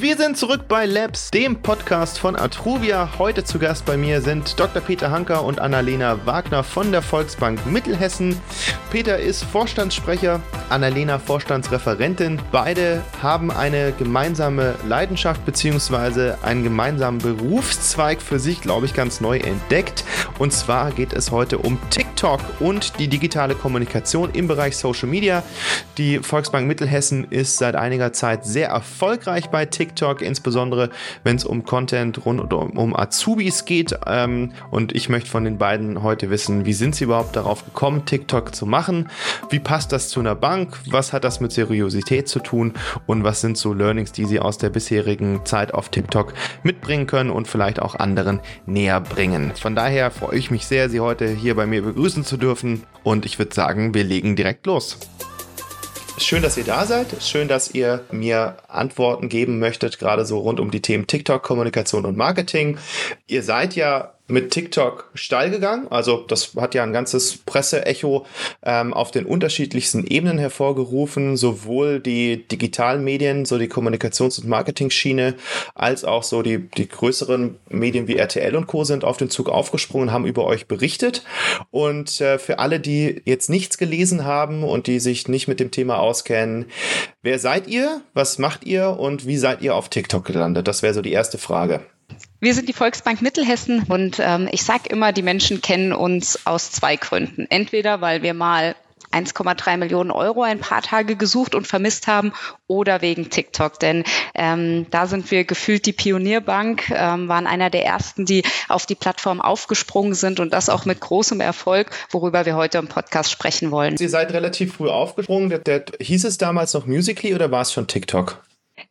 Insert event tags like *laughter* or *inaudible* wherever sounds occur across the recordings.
Wir sind zurück bei Labs, dem Podcast von Atruvia. Heute zu Gast bei mir sind Dr. Peter Hanker und Annalena Wagner von der Volksbank Mittelhessen. Peter ist Vorstandssprecher, Annalena Vorstandsreferentin. Beide haben eine gemeinsame Leidenschaft bzw. einen gemeinsamen Berufszweig für sich, glaube ich, ganz neu entdeckt. Und zwar geht es heute um TikTok und die digitale Kommunikation im Bereich Social Media. Die Volksbank Mittelhessen ist seit einiger Zeit sehr erfolgreich bei TikTok. TikTok, insbesondere wenn es um Content rund um, um Azubis geht. Ähm, und ich möchte von den beiden heute wissen, wie sind sie überhaupt darauf gekommen, TikTok zu machen? Wie passt das zu einer Bank? Was hat das mit Seriosität zu tun? Und was sind so Learnings, die sie aus der bisherigen Zeit auf TikTok mitbringen können und vielleicht auch anderen näher bringen? Von daher freue ich mich sehr, Sie heute hier bei mir begrüßen zu dürfen. Und ich würde sagen, wir legen direkt los. Schön, dass ihr da seid. Schön, dass ihr mir Antworten geben möchtet, gerade so rund um die Themen TikTok, Kommunikation und Marketing. Ihr seid ja mit TikTok steil gegangen. Also das hat ja ein ganzes Presseecho ähm, auf den unterschiedlichsten Ebenen hervorgerufen, sowohl die digitalen Medien, so die Kommunikations- und Marketing-Schiene, als auch so die, die größeren Medien wie RTL und Co. sind auf den Zug aufgesprungen, haben über euch berichtet. Und äh, für alle, die jetzt nichts gelesen haben und die sich nicht mit dem Thema auskennen, wer seid ihr, was macht ihr und wie seid ihr auf TikTok gelandet? Das wäre so die erste Frage. Wir sind die Volksbank Mittelhessen und ähm, ich sage immer, die Menschen kennen uns aus zwei Gründen. Entweder, weil wir mal 1,3 Millionen Euro ein paar Tage gesucht und vermisst haben oder wegen TikTok. Denn ähm, da sind wir gefühlt die Pionierbank, ähm, waren einer der ersten, die auf die Plattform aufgesprungen sind und das auch mit großem Erfolg, worüber wir heute im Podcast sprechen wollen. Sie seid relativ früh aufgesprungen. Der, der, hieß es damals noch Musically oder war es schon TikTok?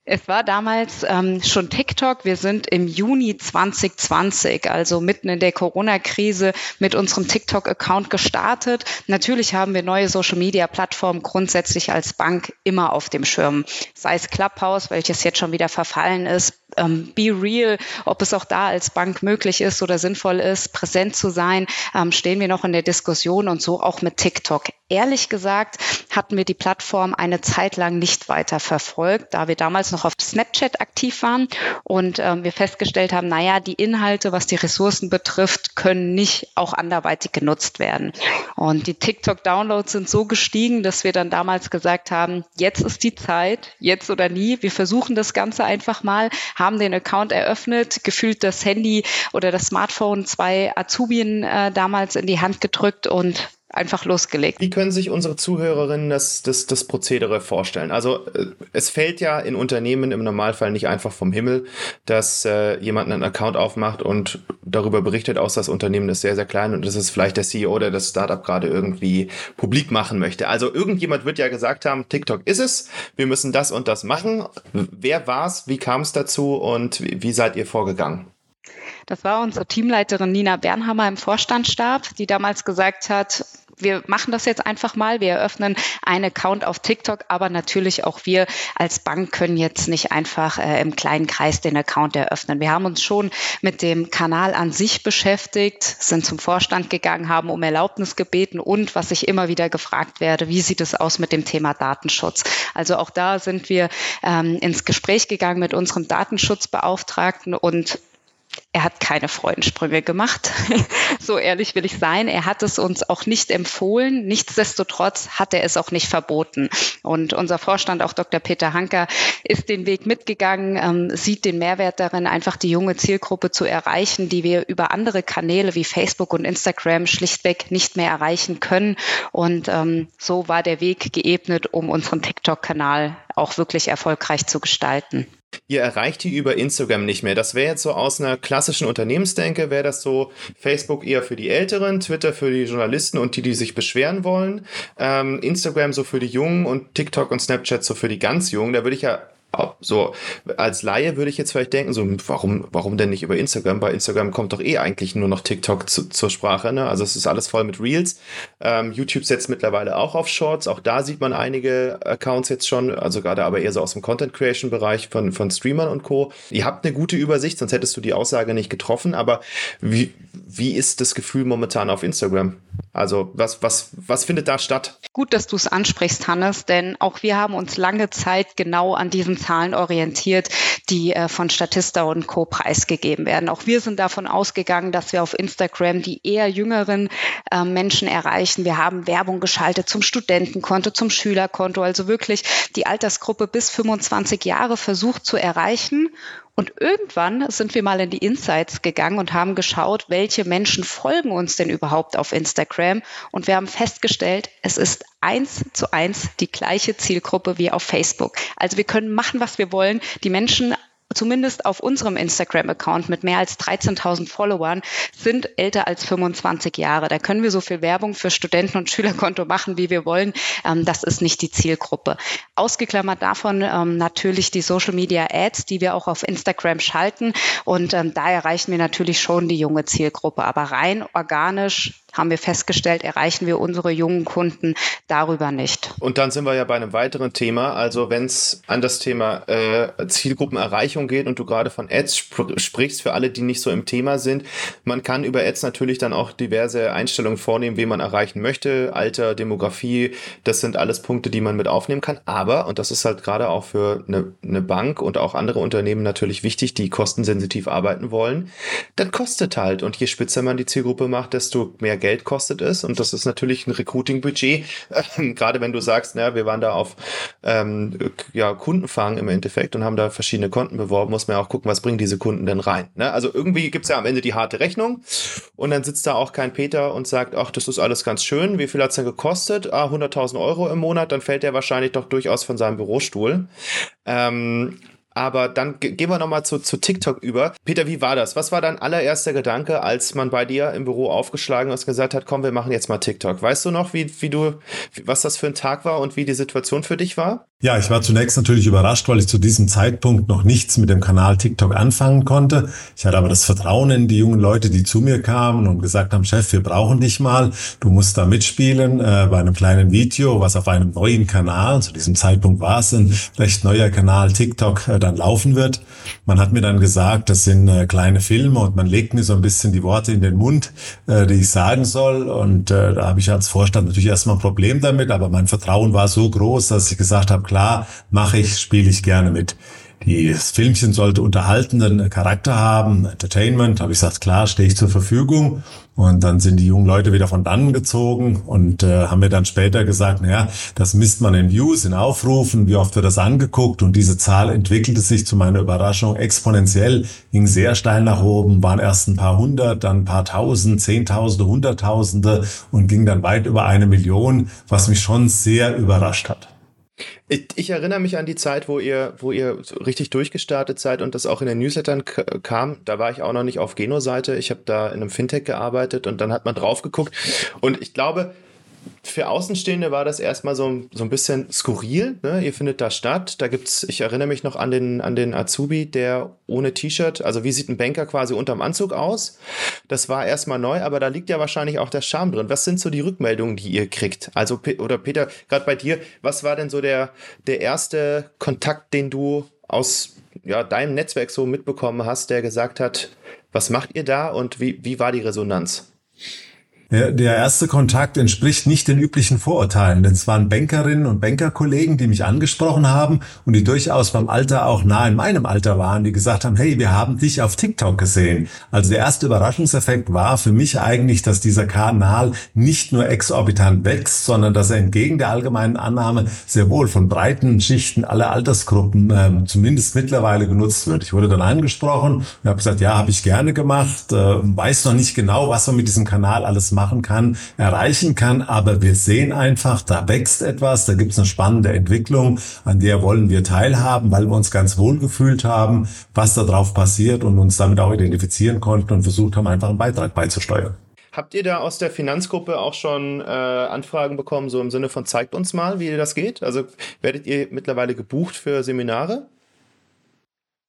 Es war damals ähm, schon TikTok. Wir sind im Juni 2020, also mitten in der Corona-Krise, mit unserem TikTok-Account gestartet. Natürlich haben wir neue Social-Media-Plattformen grundsätzlich als Bank immer auf dem Schirm. Sei es Clubhouse, welches jetzt schon wieder verfallen ist, ähm, Be Real, ob es auch da als Bank möglich ist oder sinnvoll ist, präsent zu sein, ähm, stehen wir noch in der Diskussion und so auch mit TikTok. Ehrlich gesagt hatten wir die Plattform eine Zeit lang nicht weiter verfolgt, da wir damals noch auf Snapchat aktiv waren und ähm, wir festgestellt haben, naja, die Inhalte, was die Ressourcen betrifft, können nicht auch anderweitig genutzt werden. Und die TikTok-Downloads sind so gestiegen, dass wir dann damals gesagt haben, jetzt ist die Zeit, jetzt oder nie. Wir versuchen das Ganze einfach mal, haben den Account eröffnet, gefühlt das Handy oder das Smartphone zwei Azubien äh, damals in die Hand gedrückt und einfach losgelegt. Wie können sich unsere Zuhörerinnen das, das, das Prozedere vorstellen? Also äh, es fällt ja in Unternehmen im Normalfall nicht einfach vom Himmel, dass äh, jemand einen Account aufmacht und darüber berichtet, aus das Unternehmen ist sehr, sehr klein und das ist vielleicht der CEO, der das Startup gerade irgendwie publik machen möchte. Also irgendjemand wird ja gesagt haben, TikTok ist es, wir müssen das und das machen. Wer war's? Wie kam es dazu und wie, wie seid ihr vorgegangen? Das war unsere Teamleiterin Nina Bernhammer im Vorstandsstab, die damals gesagt hat, wir machen das jetzt einfach mal. Wir eröffnen einen Account auf TikTok, aber natürlich auch wir als Bank können jetzt nicht einfach äh, im kleinen Kreis den Account eröffnen. Wir haben uns schon mit dem Kanal an sich beschäftigt, sind zum Vorstand gegangen, haben um Erlaubnis gebeten und was ich immer wieder gefragt werde, wie sieht es aus mit dem Thema Datenschutz? Also auch da sind wir ähm, ins Gespräch gegangen mit unserem Datenschutzbeauftragten und er hat keine Freudensprünge gemacht. *laughs* so ehrlich will ich sein. Er hat es uns auch nicht empfohlen. Nichtsdestotrotz hat er es auch nicht verboten. Und unser Vorstand, auch Dr. Peter Hanker, ist den Weg mitgegangen, ähm, sieht den Mehrwert darin, einfach die junge Zielgruppe zu erreichen, die wir über andere Kanäle wie Facebook und Instagram schlichtweg nicht mehr erreichen können. Und ähm, so war der Weg geebnet, um unseren TikTok-Kanal auch wirklich erfolgreich zu gestalten ihr erreicht die über Instagram nicht mehr. Das wäre jetzt so aus einer klassischen Unternehmensdenke, wäre das so Facebook eher für die Älteren, Twitter für die Journalisten und die, die sich beschweren wollen, ähm, Instagram so für die Jungen und TikTok und Snapchat so für die ganz Jungen. Da würde ich ja so als Laie würde ich jetzt vielleicht denken, so warum, warum denn nicht über Instagram? Bei Instagram kommt doch eh eigentlich nur noch TikTok zu, zur Sprache. Ne? Also es ist alles voll mit Reels. Ähm, YouTube setzt mittlerweile auch auf Shorts. Auch da sieht man einige Accounts jetzt schon, also gerade aber eher so aus dem Content Creation Bereich von, von Streamern und Co. Ihr habt eine gute Übersicht, sonst hättest du die Aussage nicht getroffen. Aber wie, wie ist das Gefühl momentan auf Instagram? Also was, was, was findet da statt? Gut, dass du es ansprichst, Hannes, denn auch wir haben uns lange Zeit genau an Zahlen orientiert, die äh, von Statista und Co. preisgegeben werden. Auch wir sind davon ausgegangen, dass wir auf Instagram die eher jüngeren äh, Menschen erreichen. Wir haben Werbung geschaltet zum Studentenkonto, zum Schülerkonto, also wirklich die Altersgruppe bis 25 Jahre versucht zu erreichen und irgendwann sind wir mal in die Insights gegangen und haben geschaut, welche Menschen folgen uns denn überhaupt auf Instagram. Und wir haben festgestellt, es ist eins zu eins die gleiche Zielgruppe wie auf Facebook. Also wir können machen, was wir wollen. Die Menschen zumindest auf unserem Instagram-Account mit mehr als 13.000 Followern sind älter als 25 Jahre. Da können wir so viel Werbung für Studenten- und Schülerkonto machen, wie wir wollen. Ähm, das ist nicht die Zielgruppe. Ausgeklammert davon ähm, natürlich die Social-Media-Ads, die wir auch auf Instagram schalten. Und ähm, da erreichen wir natürlich schon die junge Zielgruppe. Aber rein organisch haben wir festgestellt, erreichen wir unsere jungen Kunden darüber nicht. Und dann sind wir ja bei einem weiteren Thema. Also wenn es an das Thema äh, Zielgruppenerreichung geht und du gerade von Ads sp sprichst, für alle, die nicht so im Thema sind, man kann über Ads natürlich dann auch diverse Einstellungen vornehmen, wen man erreichen möchte, Alter, Demografie, das sind alles Punkte, die man mit aufnehmen kann. Aber, und das ist halt gerade auch für eine, eine Bank und auch andere Unternehmen natürlich wichtig, die kostensensitiv arbeiten wollen, dann kostet halt. Und je spitzer man die Zielgruppe macht, desto mehr Geld Geld kostet es. Und das ist natürlich ein Recruiting-Budget. Ähm, gerade wenn du sagst, na, wir waren da auf ähm, ja, Kundenfang im Endeffekt und haben da verschiedene Konten beworben, muss man ja auch gucken, was bringen diese Kunden denn rein. Ne? Also irgendwie gibt's ja am Ende die harte Rechnung und dann sitzt da auch kein Peter und sagt, ach, das ist alles ganz schön, wie viel hat's denn gekostet? Ah, 100.000 Euro im Monat, dann fällt der wahrscheinlich doch durchaus von seinem Bürostuhl. Ähm, aber dann gehen wir nochmal zu, zu TikTok über. Peter, wie war das? Was war dein allererster Gedanke, als man bei dir im Büro aufgeschlagen ist und gesagt hat, komm, wir machen jetzt mal TikTok? Weißt du noch, wie, wie du, was das für ein Tag war und wie die Situation für dich war? Ja, ich war zunächst natürlich überrascht, weil ich zu diesem Zeitpunkt noch nichts mit dem Kanal TikTok anfangen konnte. Ich hatte aber das Vertrauen in die jungen Leute, die zu mir kamen und gesagt haben, Chef, wir brauchen dich mal. Du musst da mitspielen äh, bei einem kleinen Video, was auf einem neuen Kanal, zu diesem Zeitpunkt war es ein recht neuer Kanal TikTok, äh, dann laufen wird. Man hat mir dann gesagt, das sind äh, kleine Filme und man legt mir so ein bisschen die Worte in den Mund, äh, die ich sagen soll. Und äh, da habe ich als Vorstand natürlich erstmal ein Problem damit, aber mein Vertrauen war so groß, dass ich gesagt habe, klar, mache ich, spiele ich gerne mit. Das Filmchen sollte unterhaltenden Charakter haben, Entertainment, habe ich gesagt, klar, stehe ich zur Verfügung. Und dann sind die jungen Leute wieder von dannen gezogen und äh, haben mir dann später gesagt, naja, das misst man in Views, in Aufrufen, wie oft wird das angeguckt und diese Zahl entwickelte sich zu meiner Überraschung exponentiell, ging sehr steil nach oben, waren erst ein paar hundert, dann ein paar tausend, zehntausende, hunderttausende und ging dann weit über eine Million, was mich schon sehr überrascht hat. Ich, erinnere mich an die Zeit, wo ihr, wo ihr richtig durchgestartet seid und das auch in den Newslettern kam. Da war ich auch noch nicht auf Geno-Seite. Ich habe da in einem Fintech gearbeitet und dann hat man drauf geguckt. Und ich glaube, für Außenstehende war das erstmal so, so ein bisschen skurril. Ne? Ihr findet da statt. Da gibt's, ich erinnere mich noch an den, an den Azubi, der ohne T-Shirt, also wie sieht ein Banker quasi unterm Anzug aus? Das war erstmal neu, aber da liegt ja wahrscheinlich auch der Charme drin. Was sind so die Rückmeldungen, die ihr kriegt? Also, oder Peter, gerade bei dir, was war denn so der, der erste Kontakt, den du aus ja, deinem Netzwerk so mitbekommen hast, der gesagt hat, was macht ihr da und wie, wie war die Resonanz? Der, erste Kontakt entspricht nicht den üblichen Vorurteilen, denn es waren Bankerinnen und Bankerkollegen, die mich angesprochen haben und die durchaus beim Alter auch nah in meinem Alter waren, die gesagt haben, hey, wir haben dich auf TikTok gesehen. Also der erste Überraschungseffekt war für mich eigentlich, dass dieser Kanal nicht nur exorbitant wächst, sondern dass er entgegen der allgemeinen Annahme sehr wohl von breiten Schichten aller Altersgruppen äh, zumindest mittlerweile genutzt wird. Ich wurde dann angesprochen und habe gesagt, ja, habe ich gerne gemacht, äh, weiß noch nicht genau, was man mit diesem Kanal alles machen kann, erreichen kann. Aber wir sehen einfach, da wächst etwas, da gibt es eine spannende Entwicklung, an der wollen wir teilhaben, weil wir uns ganz wohl gefühlt haben, was da drauf passiert und uns damit auch identifizieren konnten und versucht haben, einfach einen Beitrag beizusteuern. Habt ihr da aus der Finanzgruppe auch schon äh, Anfragen bekommen, so im Sinne von zeigt uns mal, wie das geht? Also werdet ihr mittlerweile gebucht für Seminare?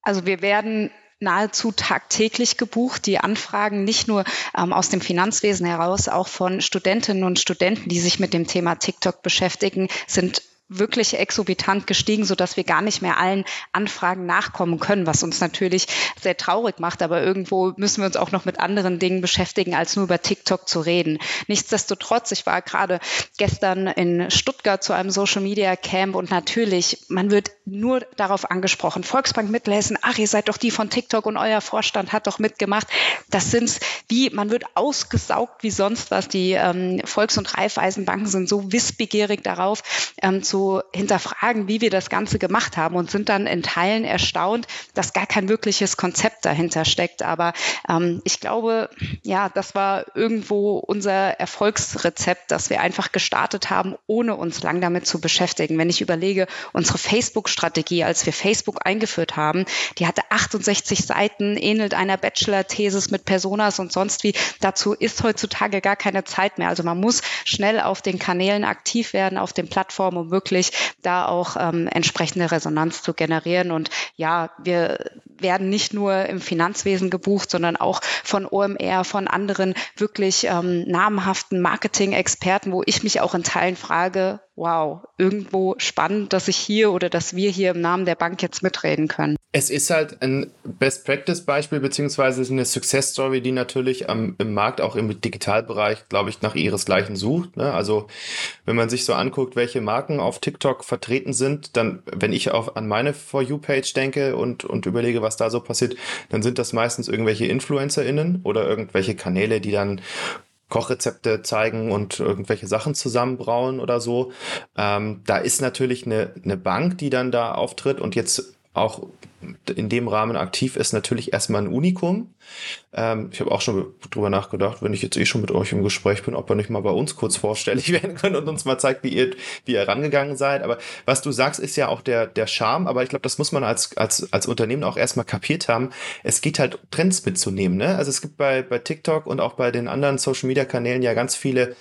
Also wir werden nahezu tagtäglich gebucht. Die Anfragen nicht nur ähm, aus dem Finanzwesen heraus, auch von Studentinnen und Studenten, die sich mit dem Thema TikTok beschäftigen, sind wirklich exorbitant gestiegen, so dass wir gar nicht mehr allen Anfragen nachkommen können, was uns natürlich sehr traurig macht. Aber irgendwo müssen wir uns auch noch mit anderen Dingen beschäftigen, als nur über TikTok zu reden. Nichtsdestotrotz, ich war gerade gestern in Stuttgart zu einem Social Media Camp und natürlich, man wird nur darauf angesprochen. Volksbank Mittelhessen, ach, ihr seid doch die von TikTok und euer Vorstand hat doch mitgemacht. Das sind wie, man wird ausgesaugt wie sonst was. Die ähm, Volks- und Raiffeisenbanken sind so wissbegierig darauf, ähm, zu zu hinterfragen, wie wir das Ganze gemacht haben und sind dann in Teilen erstaunt, dass gar kein wirkliches Konzept dahinter steckt. Aber ähm, ich glaube, ja, das war irgendwo unser Erfolgsrezept, dass wir einfach gestartet haben, ohne uns lang damit zu beschäftigen. Wenn ich überlege, unsere Facebook-Strategie, als wir Facebook eingeführt haben, die hatte 68 Seiten, ähnelt einer Bachelor-Thesis mit Personas und sonst wie. Dazu ist heutzutage gar keine Zeit mehr. Also man muss schnell auf den Kanälen aktiv werden, auf den Plattformen, um wirklich möglich, da auch ähm, entsprechende Resonanz zu generieren. Und ja, wir werden nicht nur im Finanzwesen gebucht, sondern auch von OMR, von anderen wirklich ähm, namhaften Marketing-Experten, wo ich mich auch in Teilen frage, wow, irgendwo spannend, dass ich hier oder dass wir hier im Namen der Bank jetzt mitreden können. Es ist halt ein Best-Practice-Beispiel beziehungsweise eine Success-Story, die natürlich am, im Markt auch im Digitalbereich, glaube ich, nach ihresgleichen sucht. Ne? Also wenn man sich so anguckt, welche Marken auf TikTok vertreten sind, dann, wenn ich auch an meine For You-Page denke und, und überlege, was da so passiert, dann sind das meistens irgendwelche InfluencerInnen oder irgendwelche Kanäle, die dann Kochrezepte zeigen und irgendwelche Sachen zusammenbrauen oder so. Ähm, da ist natürlich eine, eine Bank, die dann da auftritt und jetzt auch in dem Rahmen aktiv ist, natürlich erstmal ein Unikum. Ähm, ich habe auch schon drüber nachgedacht, wenn ich jetzt eh schon mit euch im Gespräch bin, ob ihr nicht mal bei uns kurz vorstellig *laughs* werden könnt und uns mal zeigt, wie ihr, wie ihr rangegangen seid. Aber was du sagst, ist ja auch der, der Charme. Aber ich glaube, das muss man als, als, als Unternehmen auch erstmal kapiert haben. Es geht halt, Trends mitzunehmen. Ne? Also es gibt bei, bei TikTok und auch bei den anderen Social Media Kanälen ja ganz viele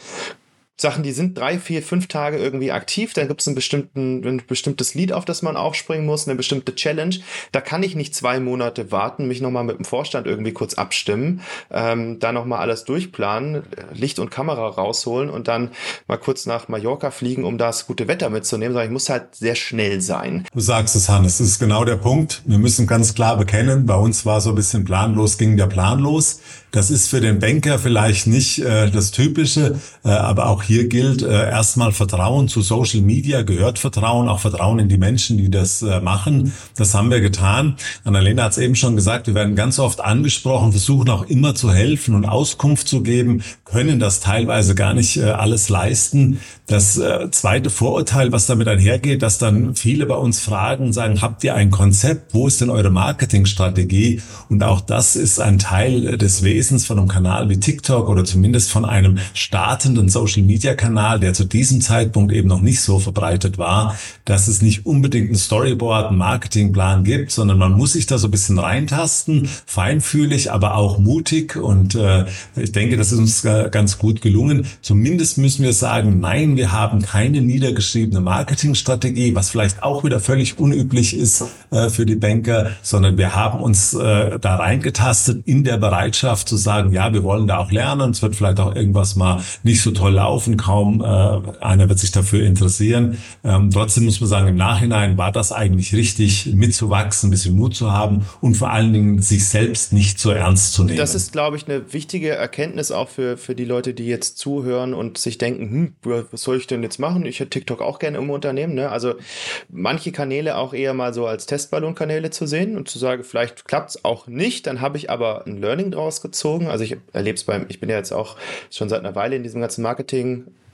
Sachen, die sind drei, vier, fünf Tage irgendwie aktiv, dann gibt es ein, bestimmtes Lied, auf das man aufspringen muss, eine bestimmte Challenge. Da kann ich nicht zwei Monate warten, mich nochmal mit dem Vorstand irgendwie kurz abstimmen, ähm, da nochmal alles durchplanen, Licht und Kamera rausholen und dann mal kurz nach Mallorca fliegen, um das gute Wetter mitzunehmen, sondern ich muss halt sehr schnell sein. Du sagst es, Hannes, das ist genau der Punkt. Wir müssen ganz klar bekennen, bei uns war so ein bisschen planlos, ging der Plan los. Das ist für den Banker vielleicht nicht äh, das Typische, äh, aber auch hier gilt äh, erstmal Vertrauen zu Social Media, gehört Vertrauen, auch Vertrauen in die Menschen, die das äh, machen. Das haben wir getan. Annalena hat es eben schon gesagt, wir werden ganz oft angesprochen, versuchen auch immer zu helfen und Auskunft zu geben, können das teilweise gar nicht äh, alles leisten. Das äh, zweite Vorurteil, was damit einhergeht, dass dann viele bei uns fragen, sagen, habt ihr ein Konzept? Wo ist denn eure Marketingstrategie? Und auch das ist ein Teil des Wesens von einem Kanal wie TikTok oder zumindest von einem startenden Social Media Kanal, der zu diesem Zeitpunkt eben noch nicht so verbreitet war, dass es nicht unbedingt ein Storyboard, einen Marketingplan gibt, sondern man muss sich da so ein bisschen reintasten, feinfühlig, aber auch mutig. Und äh, ich denke, das ist uns ganz gut gelungen. Zumindest müssen wir sagen, nein, wir haben keine niedergeschriebene Marketingstrategie, was vielleicht auch wieder völlig unüblich ist äh, für die Banker, sondern wir haben uns äh, da reingetastet in der Bereitschaft zu sagen, ja, wir wollen da auch lernen. Es wird vielleicht auch irgendwas mal nicht so toll laufen, kaum äh, einer wird sich dafür interessieren. Ähm, trotzdem muss man sagen, im Nachhinein war das eigentlich richtig, mitzuwachsen, ein bisschen Mut zu haben und vor allen Dingen sich selbst nicht so ernst zu nehmen. Das ist, glaube ich, eine wichtige Erkenntnis auch für, für die Leute, die jetzt zuhören und sich denken, hm, was soll ich denn jetzt machen? Ich hätte TikTok auch gerne im Unternehmen. Ne? Also manche Kanäle auch eher mal so als Testballonkanäle zu sehen und zu sagen, vielleicht klappt es auch nicht, dann habe ich aber ein Learning draus gezogen. Also ich erlebe es beim, ich bin ja jetzt auch schon seit einer Weile in diesem ganzen Marketing King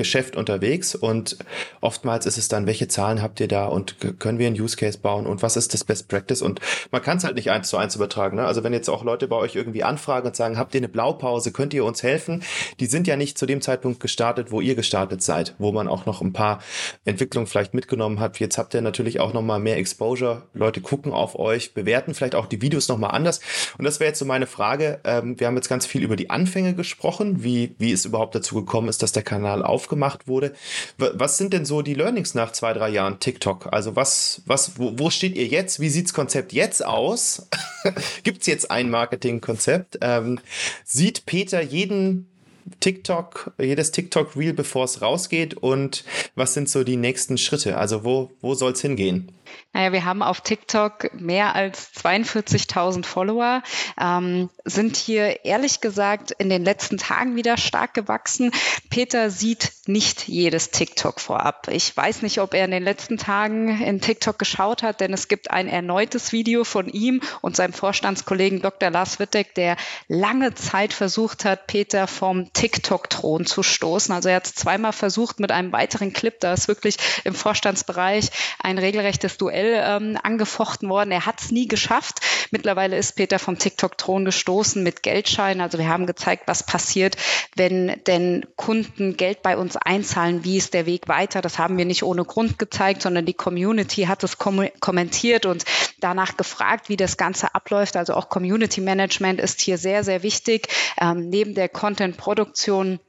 Geschäft unterwegs und oftmals ist es dann, welche Zahlen habt ihr da und können wir einen Use Case bauen und was ist das Best Practice und man kann es halt nicht eins zu eins übertragen. Ne? Also wenn jetzt auch Leute bei euch irgendwie anfragen und sagen, habt ihr eine Blaupause, könnt ihr uns helfen? Die sind ja nicht zu dem Zeitpunkt gestartet, wo ihr gestartet seid, wo man auch noch ein paar Entwicklungen vielleicht mitgenommen hat. Jetzt habt ihr natürlich auch nochmal mehr Exposure. Leute gucken auf euch, bewerten vielleicht auch die Videos nochmal anders. Und das wäre jetzt so meine Frage. Ähm, wir haben jetzt ganz viel über die Anfänge gesprochen, wie, wie es überhaupt dazu gekommen ist, dass der Kanal aufgeht gemacht wurde. Was sind denn so die Learnings nach zwei, drei Jahren TikTok? Also was, was, wo, wo steht ihr jetzt? Wie sieht's Konzept jetzt aus? *laughs* Gibt's jetzt ein Marketingkonzept? Ähm, sieht Peter jeden TikTok, jedes TikTok-Reel, bevor es rausgeht? Und was sind so die nächsten Schritte? Also wo, wo soll es hingehen? Naja, wir haben auf TikTok mehr als 42.000 Follower, ähm, sind hier ehrlich gesagt in den letzten Tagen wieder stark gewachsen. Peter sieht nicht jedes TikTok vorab. Ich weiß nicht, ob er in den letzten Tagen in TikTok geschaut hat, denn es gibt ein erneutes Video von ihm und seinem Vorstandskollegen Dr. Lars Wittek, der lange Zeit versucht hat, Peter vom TikTok-Thron zu stoßen. Also er hat es zweimal versucht mit einem weiteren Clip, da ist wirklich im Vorstandsbereich ein regelrechtes Duell ähm, angefochten worden. Er hat es nie geschafft. Mittlerweile ist Peter vom TikTok-Thron gestoßen mit Geldscheinen. Also wir haben gezeigt, was passiert, wenn denn Kunden Geld bei uns einzahlen. Wie ist der Weg weiter? Das haben wir nicht ohne Grund gezeigt, sondern die Community hat es kom kommentiert und danach gefragt, wie das Ganze abläuft. Also auch Community Management ist hier sehr, sehr wichtig. Ähm, neben der Content-Produktion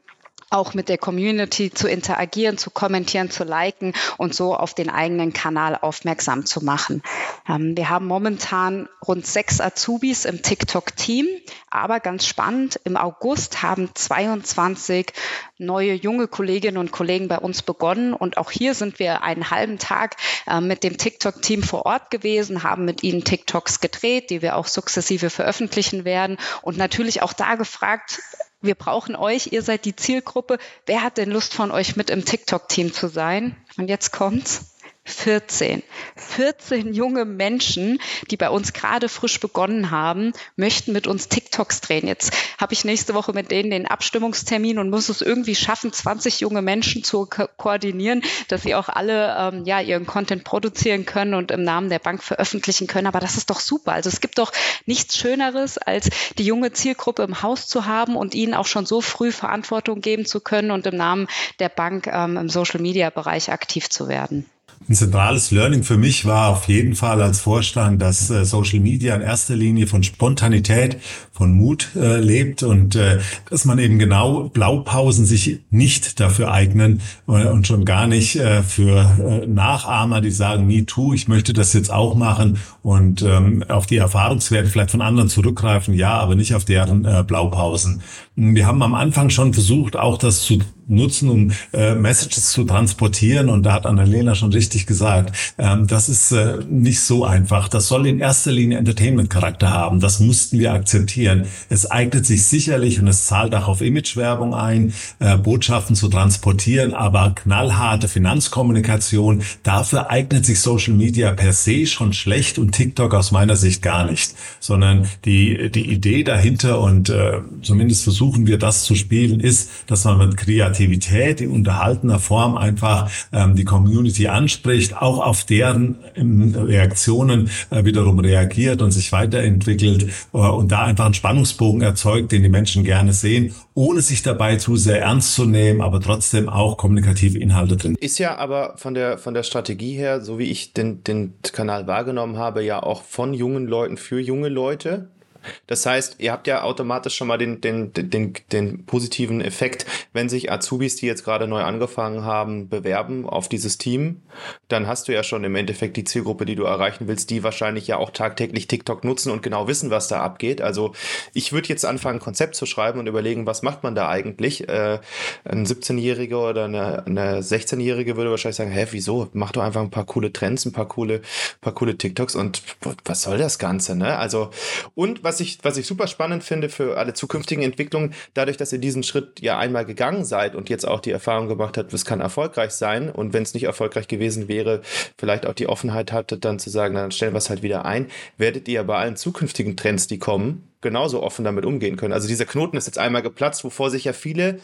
auch mit der Community zu interagieren, zu kommentieren, zu liken und so auf den eigenen Kanal aufmerksam zu machen. Ähm, wir haben momentan rund sechs Azubis im TikTok-Team, aber ganz spannend, im August haben 22 neue junge Kolleginnen und Kollegen bei uns begonnen. Und auch hier sind wir einen halben Tag äh, mit dem TikTok-Team vor Ort gewesen, haben mit ihnen TikToks gedreht, die wir auch sukzessive veröffentlichen werden. Und natürlich auch da gefragt, wir brauchen euch, ihr seid die Zielgruppe. Wer hat denn Lust von euch mit im TikTok-Team zu sein? Und jetzt kommt's. 14. 14 junge Menschen, die bei uns gerade frisch begonnen haben, möchten mit uns TikToks drehen. Jetzt habe ich nächste Woche mit denen den Abstimmungstermin und muss es irgendwie schaffen, 20 junge Menschen zu ko koordinieren, dass sie auch alle ähm, ja ihren Content produzieren können und im Namen der Bank veröffentlichen können. Aber das ist doch super. Also es gibt doch nichts Schöneres, als die junge Zielgruppe im Haus zu haben und ihnen auch schon so früh Verantwortung geben zu können und im Namen der Bank ähm, im Social-Media-Bereich aktiv zu werden. Ein zentrales Learning für mich war auf jeden Fall als Vorstand, dass äh, Social Media in erster Linie von Spontanität, von Mut äh, lebt und äh, dass man eben genau Blaupausen sich nicht dafür eignen äh, und schon gar nicht äh, für äh, Nachahmer, die sagen, nie tu, ich möchte das jetzt auch machen und ähm, auf die Erfahrungswerte vielleicht von anderen zurückgreifen, ja, aber nicht auf deren Blaupausen. Wir haben am Anfang schon versucht, auch das zu nutzen, um äh, Messages zu transportieren. Und da hat Annalena schon richtig gesagt, ähm, das ist äh, nicht so einfach. Das soll in erster Linie Entertainment-Charakter haben. Das mussten wir akzeptieren. Es eignet sich sicherlich und es zahlt auch auf Imagewerbung ein, äh, Botschaften zu transportieren, aber knallharte Finanzkommunikation, dafür eignet sich Social Media per se schon schlecht und TikTok aus meiner Sicht gar nicht, sondern die, die Idee dahinter und äh, zumindest versuchen wir das zu spielen, ist, dass man mit Kreativität Kreativität in unterhaltener Form einfach ähm, die Community anspricht, auch auf deren ähm, Reaktionen äh, wiederum reagiert und sich weiterentwickelt äh, und da einfach einen Spannungsbogen erzeugt, den die Menschen gerne sehen, ohne sich dabei zu sehr ernst zu nehmen, aber trotzdem auch kommunikative Inhalte drin. Ist ja aber von der, von der Strategie her, so wie ich den, den Kanal wahrgenommen habe, ja auch von jungen Leuten für junge Leute. Das heißt, ihr habt ja automatisch schon mal den, den, den, den positiven Effekt, wenn sich Azubis, die jetzt gerade neu angefangen haben, bewerben auf dieses Team, dann hast du ja schon im Endeffekt die Zielgruppe, die du erreichen willst, die wahrscheinlich ja auch tagtäglich TikTok nutzen und genau wissen, was da abgeht. Also ich würde jetzt anfangen, ein Konzept zu schreiben und überlegen, was macht man da eigentlich? Äh, ein 17-Jähriger oder eine, eine 16-Jährige würde wahrscheinlich sagen, hä, wieso? Mach doch einfach ein paar coole Trends, ein paar coole, paar coole TikToks und was soll das Ganze, ne? Also, und was was ich, was ich super spannend finde für alle zukünftigen Entwicklungen, dadurch, dass ihr diesen Schritt ja einmal gegangen seid und jetzt auch die Erfahrung gemacht habt, es kann erfolgreich sein. Und wenn es nicht erfolgreich gewesen wäre, vielleicht auch die Offenheit hattet, dann zu sagen, dann stellen wir es halt wieder ein, werdet ihr bei allen zukünftigen Trends, die kommen, genauso offen damit umgehen können. Also dieser Knoten ist jetzt einmal geplatzt, wovor sich ja viele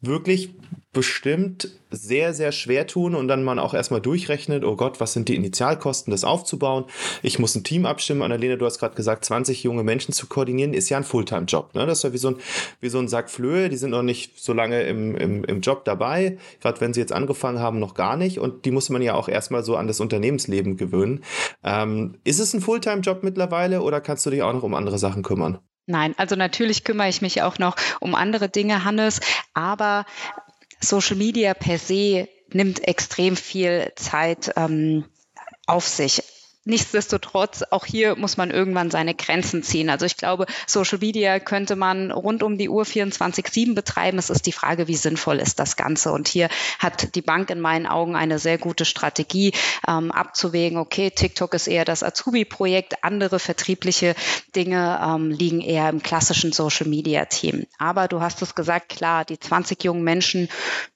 wirklich bestimmt sehr, sehr schwer tun und dann man auch erstmal durchrechnet, oh Gott, was sind die Initialkosten, das aufzubauen? Ich muss ein Team abstimmen. Annalena, du hast gerade gesagt, 20 junge Menschen zu koordinieren, ist ja ein Fulltime-Job. Ne? Das ist ja wie so ein, wie so ein Sack Flöhe, die sind noch nicht so lange im, im, im Job dabei, gerade wenn sie jetzt angefangen haben, noch gar nicht und die muss man ja auch erstmal so an das Unternehmensleben gewöhnen. Ähm, ist es ein Fulltime-Job mittlerweile oder kannst du dich auch noch um andere Sachen kümmern? Nein, also natürlich kümmere ich mich auch noch um andere Dinge, Hannes, aber Social Media per se nimmt extrem viel Zeit ähm, auf sich. Nichtsdestotrotz, auch hier muss man irgendwann seine Grenzen ziehen. Also ich glaube, Social Media könnte man rund um die Uhr 24-7 betreiben. Es ist die Frage, wie sinnvoll ist das Ganze. Und hier hat die Bank in meinen Augen eine sehr gute Strategie, ähm, abzuwägen, okay, TikTok ist eher das Azubi-Projekt, andere vertriebliche Dinge ähm, liegen eher im klassischen Social Media-Team. Aber du hast es gesagt, klar, die 20 jungen Menschen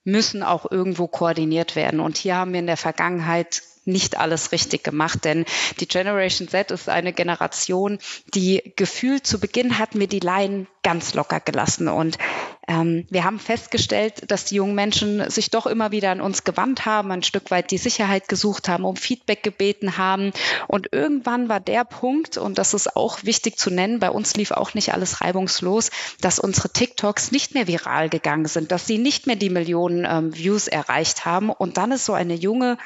müssen auch irgendwo koordiniert werden. Und hier haben wir in der Vergangenheit nicht alles richtig gemacht, denn die Generation Z ist eine Generation, die gefühlt zu Beginn hatten wir die Laien ganz locker gelassen. Und ähm, wir haben festgestellt, dass die jungen Menschen sich doch immer wieder an uns gewandt haben, ein Stück weit die Sicherheit gesucht haben, um Feedback gebeten haben. Und irgendwann war der Punkt und das ist auch wichtig zu nennen, bei uns lief auch nicht alles reibungslos, dass unsere TikToks nicht mehr viral gegangen sind, dass sie nicht mehr die Millionen ähm, Views erreicht haben. Und dann ist so eine junge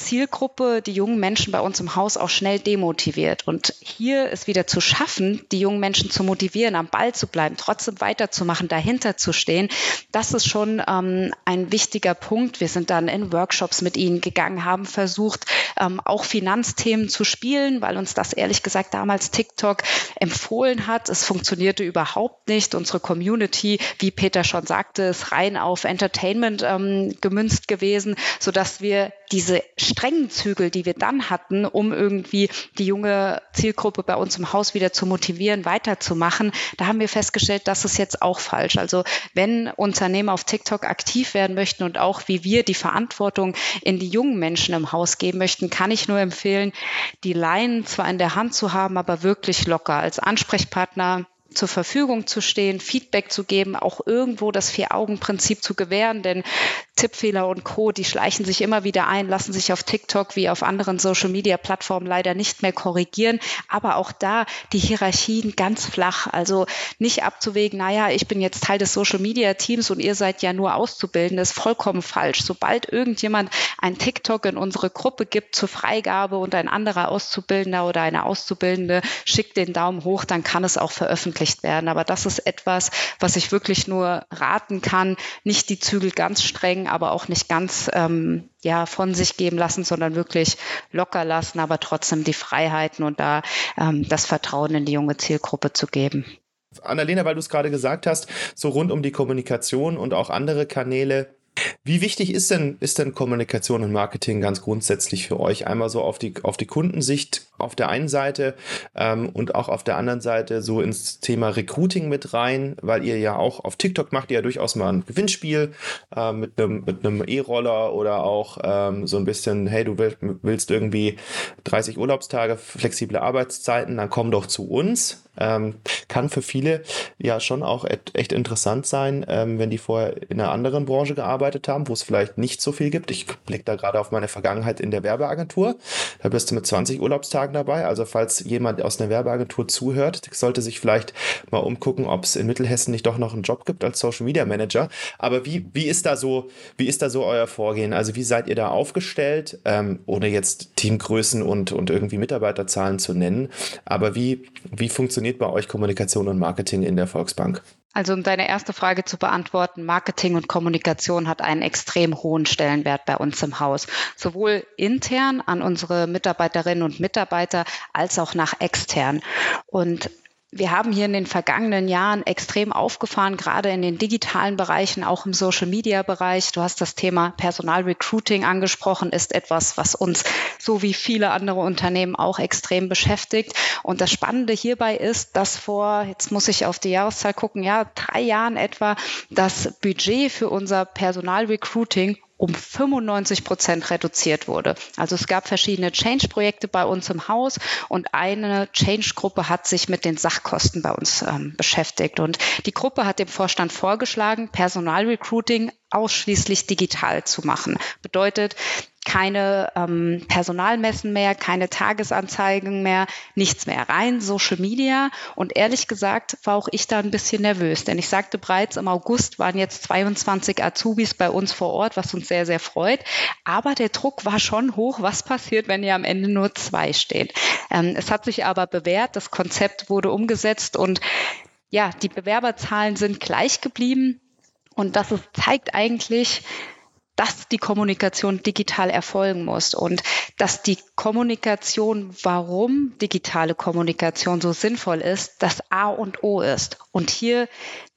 Zielgruppe, die jungen Menschen bei uns im Haus auch schnell demotiviert. Und hier ist wieder zu schaffen, die jungen Menschen zu motivieren, am Ball zu bleiben, trotzdem weiterzumachen, dahinter zu stehen, das ist schon ähm, ein wichtiger Punkt. Wir sind dann in Workshops mit ihnen gegangen, haben versucht, ähm, auch Finanzthemen zu spielen, weil uns das ehrlich gesagt damals TikTok empfohlen hat. Es funktionierte überhaupt nicht. Unsere Community, wie Peter schon sagte, ist rein auf Entertainment ähm, gemünzt gewesen, sodass wir diese strengen Zügel, die wir dann hatten, um irgendwie die junge Zielgruppe bei uns im Haus wieder zu motivieren, weiterzumachen, da haben wir festgestellt, das ist jetzt auch falsch. Also wenn Unternehmen auf TikTok aktiv werden möchten und auch wie wir die Verantwortung in die jungen Menschen im Haus geben möchten, kann ich nur empfehlen, die Leinen zwar in der Hand zu haben, aber wirklich locker als Ansprechpartner zur Verfügung zu stehen, Feedback zu geben, auch irgendwo das Vier-Augen-Prinzip zu gewähren, denn Tippfehler und Co., die schleichen sich immer wieder ein, lassen sich auf TikTok wie auf anderen Social-Media-Plattformen leider nicht mehr korrigieren, aber auch da die Hierarchien ganz flach, also nicht abzuwägen, naja, ich bin jetzt Teil des Social-Media-Teams und ihr seid ja nur Auszubildende, ist vollkommen falsch. Sobald irgendjemand ein TikTok in unsere Gruppe gibt zur Freigabe und ein anderer Auszubildender oder eine Auszubildende schickt den Daumen hoch, dann kann es auch veröffentlicht veröffentlicht werden. Aber das ist etwas, was ich wirklich nur raten kann, nicht die Zügel ganz streng, aber auch nicht ganz ähm, ja, von sich geben lassen, sondern wirklich locker lassen, aber trotzdem die Freiheiten und da ähm, das Vertrauen in die junge Zielgruppe zu geben. Annalena, weil du es gerade gesagt hast, so rund um die Kommunikation und auch andere Kanäle, wie wichtig ist denn, ist denn Kommunikation und Marketing ganz grundsätzlich für euch? Einmal so auf die, auf die Kundensicht auf der einen Seite ähm, und auch auf der anderen Seite so ins Thema Recruiting mit rein, weil ihr ja auch auf TikTok macht ihr ja durchaus mal ein Gewinnspiel äh, mit einem mit einem E-Roller oder auch ähm, so ein bisschen, hey, du willst, willst irgendwie 30 Urlaubstage, flexible Arbeitszeiten, dann komm doch zu uns. Ähm, kann für viele ja schon auch echt interessant sein, ähm, wenn die vorher in einer anderen Branche gearbeitet haben, wo es vielleicht nicht so viel gibt. Ich blicke da gerade auf meine Vergangenheit in der Werbeagentur. Da bist du mit 20 Urlaubstagen dabei. Also falls jemand aus einer Werbeagentur zuhört, sollte sich vielleicht mal umgucken, ob es in Mittelhessen nicht doch noch einen Job gibt als Social Media Manager. Aber wie, wie ist da so, wie ist da so euer Vorgehen? Also wie seid ihr da aufgestellt, ähm, ohne jetzt Teamgrößen und, und irgendwie Mitarbeiterzahlen zu nennen? Aber wie, wie funktioniert bei euch Kommunikation und Marketing in der Volksbank? Also um deine erste Frage zu beantworten, Marketing und Kommunikation hat einen extrem hohen Stellenwert bei uns im Haus, sowohl intern an unsere Mitarbeiterinnen und Mitarbeiter als auch nach extern. Und wir haben hier in den vergangenen Jahren extrem aufgefahren, gerade in den digitalen Bereichen, auch im Social-Media-Bereich. Du hast das Thema Personalrecruiting angesprochen, ist etwas, was uns so wie viele andere Unternehmen auch extrem beschäftigt. Und das Spannende hierbei ist, dass vor, jetzt muss ich auf die Jahreszahl gucken, ja, drei Jahren etwa das Budget für unser Personalrecruiting um 95 Prozent reduziert wurde. Also es gab verschiedene Change-Projekte bei uns im Haus und eine Change-Gruppe hat sich mit den Sachkosten bei uns ähm, beschäftigt. Und die Gruppe hat dem Vorstand vorgeschlagen, Personalrecruiting ausschließlich digital zu machen. Bedeutet, keine ähm, Personalmessen mehr, keine Tagesanzeigen mehr, nichts mehr rein, Social Media. Und ehrlich gesagt war auch ich da ein bisschen nervös, denn ich sagte bereits, im August waren jetzt 22 Azubis bei uns vor Ort, was uns sehr, sehr freut. Aber der Druck war schon hoch, was passiert, wenn ihr am Ende nur zwei steht. Ähm, es hat sich aber bewährt, das Konzept wurde umgesetzt und ja, die Bewerberzahlen sind gleich geblieben. Und das ist, zeigt eigentlich, dass die Kommunikation digital erfolgen muss und dass die Kommunikation, warum digitale Kommunikation so sinnvoll ist, das A und O ist. Und hier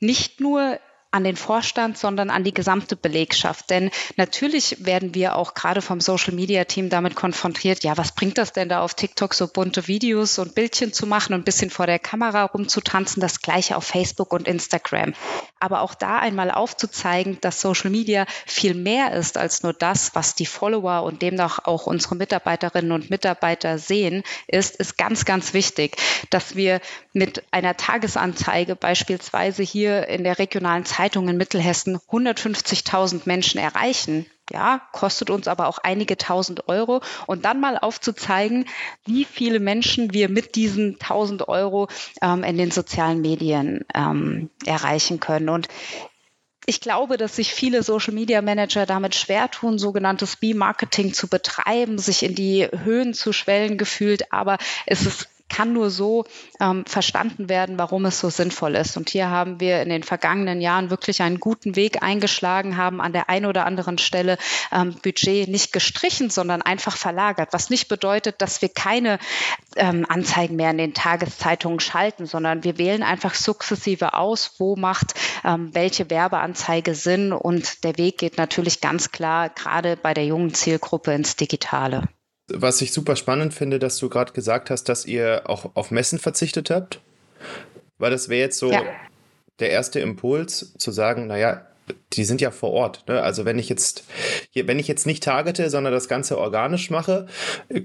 nicht nur an den Vorstand, sondern an die gesamte Belegschaft. Denn natürlich werden wir auch gerade vom Social Media Team damit konfrontiert, ja, was bringt das denn da auf TikTok so bunte Videos und Bildchen zu machen und ein bisschen vor der Kamera rumzutanzen, das gleiche auf Facebook und Instagram. Aber auch da einmal aufzuzeigen, dass Social Media viel mehr ist als nur das, was die Follower und demnach auch unsere Mitarbeiterinnen und Mitarbeiter sehen, ist, ist ganz, ganz wichtig, dass wir mit einer Tagesanzeige beispielsweise hier in der regionalen Zeitung Zeitung in Mittelhessen 150.000 Menschen erreichen, ja, kostet uns aber auch einige tausend Euro. Und dann mal aufzuzeigen, wie viele Menschen wir mit diesen tausend Euro ähm, in den sozialen Medien ähm, erreichen können. Und ich glaube, dass sich viele Social Media Manager damit schwer tun, sogenanntes B-Marketing zu betreiben, sich in die Höhen zu schwellen gefühlt. Aber es ist kann nur so ähm, verstanden werden, warum es so sinnvoll ist. Und hier haben wir in den vergangenen Jahren wirklich einen guten Weg eingeschlagen, haben an der einen oder anderen Stelle ähm, Budget nicht gestrichen, sondern einfach verlagert, was nicht bedeutet, dass wir keine ähm, Anzeigen mehr in den Tageszeitungen schalten, sondern wir wählen einfach sukzessive aus, wo macht ähm, welche Werbeanzeige Sinn. Und der Weg geht natürlich ganz klar gerade bei der jungen Zielgruppe ins Digitale was ich super spannend finde, dass du gerade gesagt hast, dass ihr auch auf Messen verzichtet habt. Weil das wäre jetzt so ja. der erste Impuls, zu sagen, naja, die sind ja vor Ort. Ne? Also wenn ich jetzt, wenn ich jetzt nicht targete, sondern das Ganze organisch mache,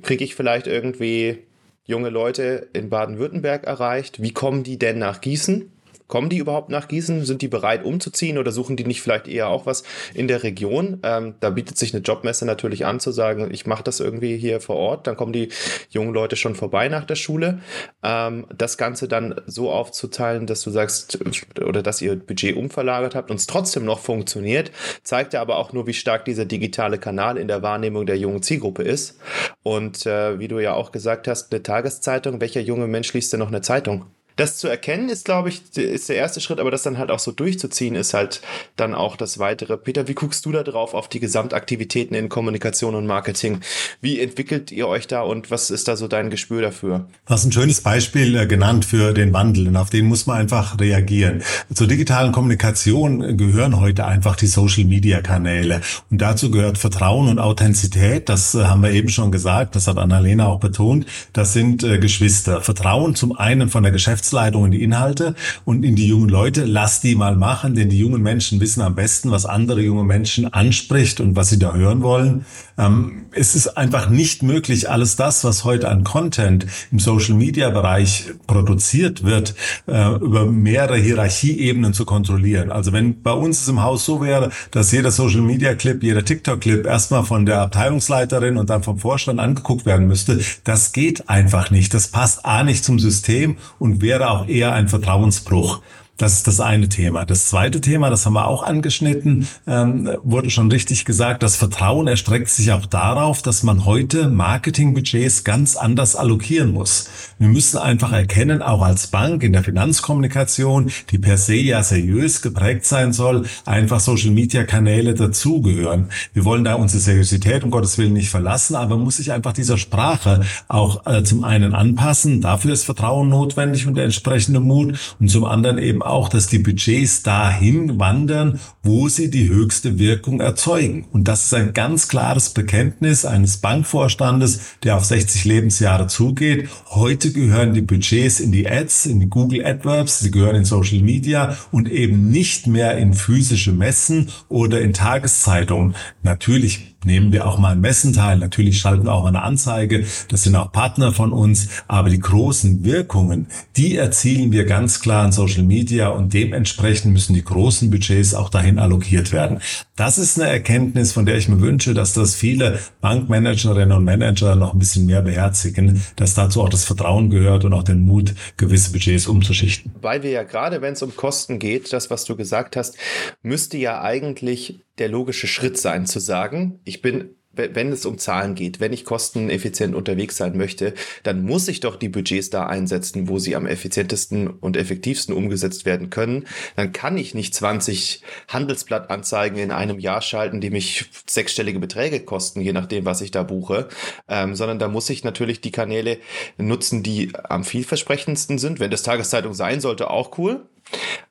kriege ich vielleicht irgendwie junge Leute in Baden-Württemberg erreicht. Wie kommen die denn nach Gießen? Kommen die überhaupt nach Gießen? Sind die bereit umzuziehen oder suchen die nicht vielleicht eher auch was in der Region? Ähm, da bietet sich eine Jobmesse natürlich an zu sagen, ich mache das irgendwie hier vor Ort. Dann kommen die jungen Leute schon vorbei nach der Schule. Ähm, das Ganze dann so aufzuteilen, dass du sagst oder dass ihr Budget umverlagert habt und es trotzdem noch funktioniert, zeigt ja aber auch nur, wie stark dieser digitale Kanal in der Wahrnehmung der jungen Zielgruppe ist. Und äh, wie du ja auch gesagt hast, eine Tageszeitung, welcher junge Mensch liest denn noch eine Zeitung? Das zu erkennen ist, glaube ich, ist der erste Schritt, aber das dann halt auch so durchzuziehen, ist halt dann auch das weitere. Peter, wie guckst du da drauf auf die Gesamtaktivitäten in Kommunikation und Marketing? Wie entwickelt ihr euch da und was ist da so dein Gespür dafür? Du hast ein schönes Beispiel äh, genannt für den Wandel und auf den muss man einfach reagieren. Zur digitalen Kommunikation gehören heute einfach die Social Media Kanäle und dazu gehört Vertrauen und Authentizität. Das äh, haben wir eben schon gesagt, das hat Annalena auch betont. Das sind äh, Geschwister. Vertrauen zum einen von der Geschäfts Geschäftsleitung in die Inhalte und in die jungen Leute, lass die mal machen, denn die jungen Menschen wissen am besten, was andere junge Menschen anspricht und was sie da hören wollen. Ähm, es ist einfach nicht möglich, alles das, was heute an Content im Social-Media-Bereich produziert wird, äh, über mehrere Hierarchieebenen zu kontrollieren. Also wenn bei uns es im Haus so wäre, dass jeder Social-Media-Clip, jeder TikTok-Clip erstmal von der Abteilungsleiterin und dann vom Vorstand angeguckt werden müsste, das geht einfach nicht. Das passt A nicht zum System und wäre auch eher ein Vertrauensbruch. Das ist das eine Thema. Das zweite Thema, das haben wir auch angeschnitten, ähm, wurde schon richtig gesagt, das Vertrauen erstreckt sich auch darauf, dass man heute Marketingbudgets ganz anders allokieren muss. Wir müssen einfach erkennen, auch als Bank in der Finanzkommunikation, die per se ja seriös geprägt sein soll, einfach Social-Media-Kanäle dazugehören. Wir wollen da unsere Seriosität um Gottes Willen nicht verlassen, aber muss sich einfach dieser Sprache auch äh, zum einen anpassen. Dafür ist Vertrauen notwendig und der entsprechende Mut und zum anderen eben auch, dass die Budgets dahin wandern, wo sie die höchste Wirkung erzeugen. Und das ist ein ganz klares Bekenntnis eines Bankvorstandes, der auf 60 Lebensjahre zugeht. Heute gehören die Budgets in die Ads, in die Google AdWords, sie gehören in Social Media und eben nicht mehr in physische Messen oder in Tageszeitungen. Natürlich nehmen wir auch mal ein Messen teil. Natürlich schalten wir auch eine Anzeige. Das sind auch Partner von uns. Aber die großen Wirkungen, die erzielen wir ganz klar in Social Media und dementsprechend müssen die großen Budgets auch dahin allokiert werden. Das ist eine Erkenntnis, von der ich mir wünsche, dass das viele Bankmanagerinnen und Manager noch ein bisschen mehr beherzigen, dass dazu auch das Vertrauen gehört und auch den Mut, gewisse Budgets umzuschichten. Weil wir ja gerade, wenn es um Kosten geht, das, was du gesagt hast, müsste ja eigentlich der logische Schritt sein, zu sagen, ich bin wenn es um Zahlen geht, wenn ich kosteneffizient unterwegs sein möchte, dann muss ich doch die Budgets da einsetzen, wo sie am effizientesten und effektivsten umgesetzt werden können. Dann kann ich nicht 20 Handelsblattanzeigen in einem Jahr schalten, die mich sechsstellige Beträge kosten, je nachdem, was ich da buche, ähm, sondern da muss ich natürlich die Kanäle nutzen, die am vielversprechendsten sind. Wenn das Tageszeitung sein sollte, auch cool.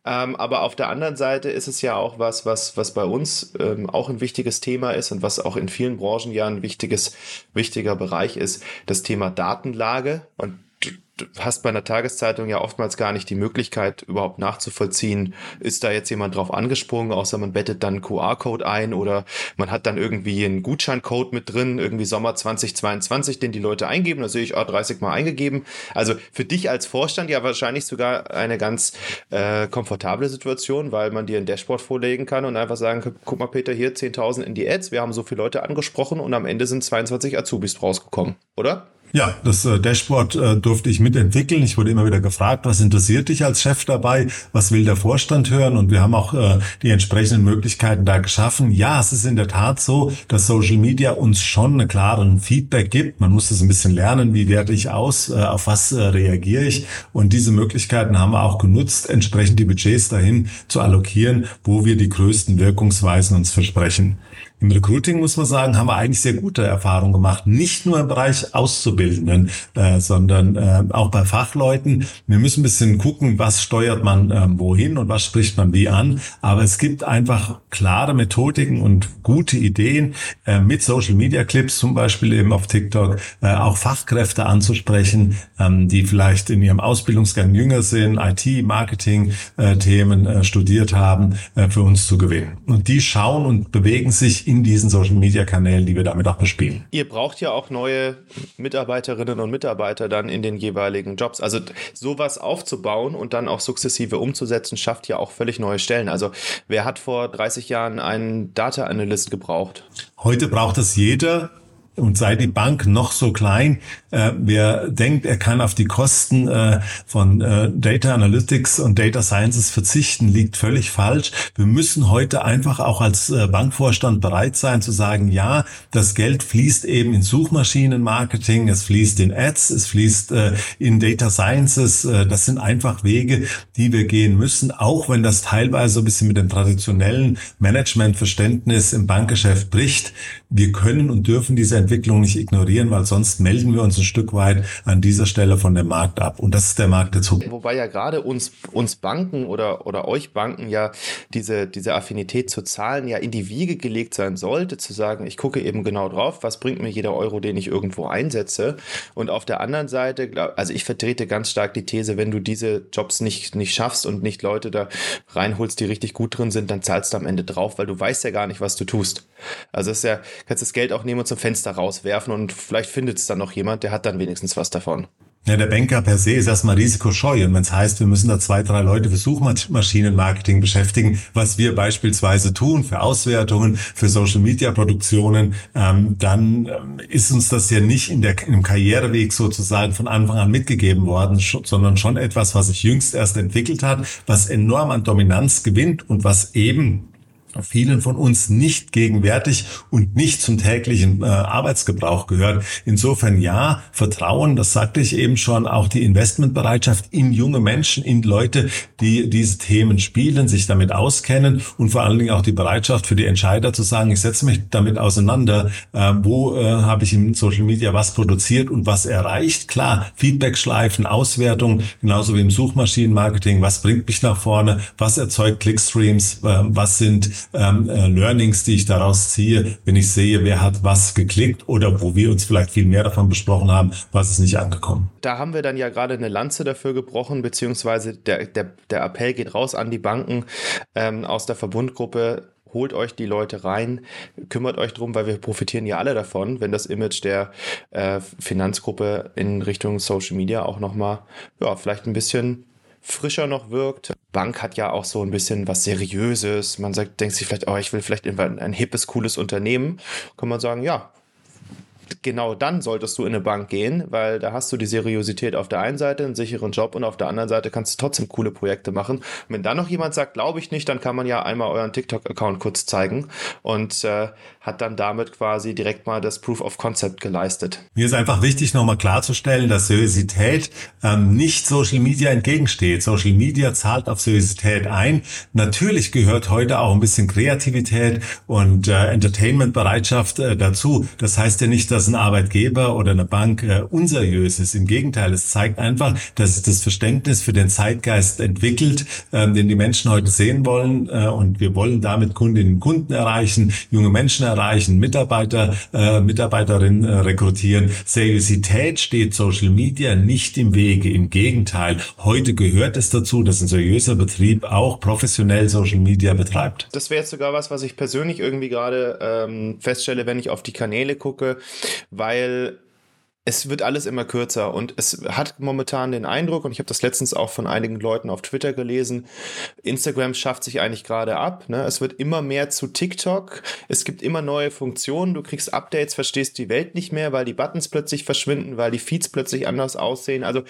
Ähm, aber auf der anderen Seite ist es ja auch was, was, was bei uns ähm, auch ein wichtiges Thema ist und was auch in vielen Branchen ja ein wichtiges, wichtiger Bereich ist, das Thema Datenlage. Und hast bei einer Tageszeitung ja oftmals gar nicht die Möglichkeit, überhaupt nachzuvollziehen, ist da jetzt jemand drauf angesprungen, außer man bettet dann QR-Code ein oder man hat dann irgendwie einen Gutscheincode mit drin, irgendwie Sommer 2022, den die Leute eingeben, da sehe ich, ah, 30 Mal eingegeben. Also für dich als Vorstand ja wahrscheinlich sogar eine ganz äh, komfortable Situation, weil man dir ein Dashboard vorlegen kann und einfach sagen, guck mal Peter, hier 10.000 in die Ads, wir haben so viele Leute angesprochen und am Ende sind 22 Azubis rausgekommen, oder? Ja, das äh, Dashboard äh, durfte ich mitentwickeln. Ich wurde immer wieder gefragt, was interessiert dich als Chef dabei? Was will der Vorstand hören? Und wir haben auch äh, die entsprechenden Möglichkeiten da geschaffen. Ja, es ist in der Tat so, dass Social Media uns schon einen klaren Feedback gibt. Man muss das ein bisschen lernen, wie werte ich aus, auf was reagiere ich. Und diese Möglichkeiten haben wir auch genutzt, entsprechend die Budgets dahin zu allokieren, wo wir die größten Wirkungsweisen uns versprechen. Im Recruiting muss man sagen, haben wir eigentlich sehr gute Erfahrungen gemacht. Nicht nur im Bereich Auszubildenden, äh, sondern äh, auch bei Fachleuten. Wir müssen ein bisschen gucken, was steuert man äh, wohin und was spricht man wie an. Aber es gibt einfach klare Methodiken und gute Ideen äh, mit Social Media Clips, zum Beispiel eben auf TikTok, äh, auch Fachkräfte anzusprechen, ähm, die vielleicht in ihrem Ausbildungsgang jünger sind, IT, Marketing äh, Themen studiert haben, für uns zu gewinnen. Und die schauen und bewegen sich in diesen Social-Media-Kanälen, die wir damit auch bespielen. Ihr braucht ja auch neue Mitarbeiterinnen und Mitarbeiter dann in den jeweiligen Jobs. Also sowas aufzubauen und dann auch sukzessive umzusetzen, schafft ja auch völlig neue Stellen. Also wer hat vor 30 Jahren einen Data Analyst gebraucht? Heute braucht es jeder und sei die Bank noch so klein, äh, wer denkt, er kann auf die Kosten äh, von äh, Data Analytics und Data Sciences verzichten, liegt völlig falsch. Wir müssen heute einfach auch als äh, Bankvorstand bereit sein zu sagen, ja, das Geld fließt eben in Suchmaschinenmarketing, es fließt in Ads, es fließt äh, in Data Sciences. Äh, das sind einfach Wege, die wir gehen müssen, auch wenn das teilweise ein bisschen mit dem traditionellen Managementverständnis im Bankgeschäft bricht. Wir können und dürfen diese Entwicklung nicht ignorieren, weil sonst melden wir uns ein Stück weit an dieser Stelle von dem Markt ab. Und das ist der Markt der Zukunft. Wobei ja gerade uns, uns Banken oder, oder euch Banken ja diese, diese Affinität zu Zahlen ja in die Wiege gelegt sein sollte, zu sagen, ich gucke eben genau drauf, was bringt mir jeder Euro, den ich irgendwo einsetze. Und auf der anderen Seite, also ich vertrete ganz stark die These, wenn du diese Jobs nicht, nicht schaffst und nicht Leute da reinholst, die richtig gut drin sind, dann zahlst du am Ende drauf, weil du weißt ja gar nicht, was du tust. Also ist ja, kannst das Geld auch nehmen und zum Fenster rauswerfen und vielleicht findet es dann noch jemand, der hat dann wenigstens was davon. Ja, der Banker per se ist erstmal risikoscheu. Und wenn es heißt, wir müssen da zwei, drei Leute für Suchmaschinenmarketing beschäftigen, was wir beispielsweise tun für Auswertungen, für Social-Media-Produktionen, ähm, dann ähm, ist uns das ja nicht in der, im Karriereweg sozusagen von Anfang an mitgegeben worden, sondern schon etwas, was sich jüngst erst entwickelt hat, was enorm an Dominanz gewinnt und was eben vielen von uns nicht gegenwärtig und nicht zum täglichen äh, Arbeitsgebrauch gehört. Insofern ja, Vertrauen, das sagte ich eben schon, auch die Investmentbereitschaft in junge Menschen, in Leute, die diese Themen spielen, sich damit auskennen und vor allen Dingen auch die Bereitschaft für die Entscheider zu sagen, ich setze mich damit auseinander, äh, wo äh, habe ich in Social Media was produziert und was erreicht. Klar, Feedback-Schleifen, Auswertung, genauso wie im Suchmaschinenmarketing, was bringt mich nach vorne, was erzeugt Clickstreams, äh, was sind ähm, äh, Learnings, die ich daraus ziehe, wenn ich sehe, wer hat was geklickt oder wo wir uns vielleicht viel mehr davon besprochen haben, was ist nicht angekommen. Da haben wir dann ja gerade eine Lanze dafür gebrochen, beziehungsweise der, der, der Appell geht raus an die Banken ähm, aus der Verbundgruppe, holt euch die Leute rein, kümmert euch drum, weil wir profitieren ja alle davon, wenn das Image der äh, Finanzgruppe in Richtung Social Media auch nochmal, ja, vielleicht ein bisschen frischer noch wirkt. Bank hat ja auch so ein bisschen was Seriöses. Man sagt, denkt sich vielleicht, oh, ich will vielleicht ein, ein hippes, cooles Unternehmen. Kann man sagen, ja, genau dann solltest du in eine Bank gehen, weil da hast du die Seriosität auf der einen Seite, einen sicheren Job und auf der anderen Seite kannst du trotzdem coole Projekte machen. Und wenn dann noch jemand sagt, glaube ich nicht, dann kann man ja einmal euren TikTok-Account kurz zeigen und äh, hat dann damit quasi direkt mal das Proof of Concept geleistet. Mir ist einfach wichtig, nochmal klarzustellen, dass Seriosität ähm, nicht Social Media entgegensteht. Social Media zahlt auf Seriosität ein. Natürlich gehört heute auch ein bisschen Kreativität und äh, Entertainment-Bereitschaft äh, dazu. Das heißt ja nicht, dass ein Arbeitgeber oder eine Bank äh, unseriös ist. Im Gegenteil, es zeigt einfach, dass es das Verständnis für den Zeitgeist entwickelt, ähm, den die Menschen heute sehen wollen. Äh, und wir wollen damit Kundinnen und Kunden erreichen, junge Menschen erreichen, Mitarbeiter, äh, Mitarbeiterinnen äh, rekrutieren. Seriosität steht Social Media nicht im Wege. Im Gegenteil, heute gehört es dazu, dass ein seriöser Betrieb auch professionell Social Media betreibt. Das wäre jetzt sogar was, was ich persönlich irgendwie gerade ähm, feststelle, wenn ich auf die Kanäle gucke, weil es wird alles immer kürzer und es hat momentan den Eindruck, und ich habe das letztens auch von einigen Leuten auf Twitter gelesen, Instagram schafft sich eigentlich gerade ab. Ne? Es wird immer mehr zu TikTok. Es gibt immer neue Funktionen. Du kriegst Updates, verstehst die Welt nicht mehr, weil die Buttons plötzlich verschwinden, weil die Feeds plötzlich anders aussehen. Also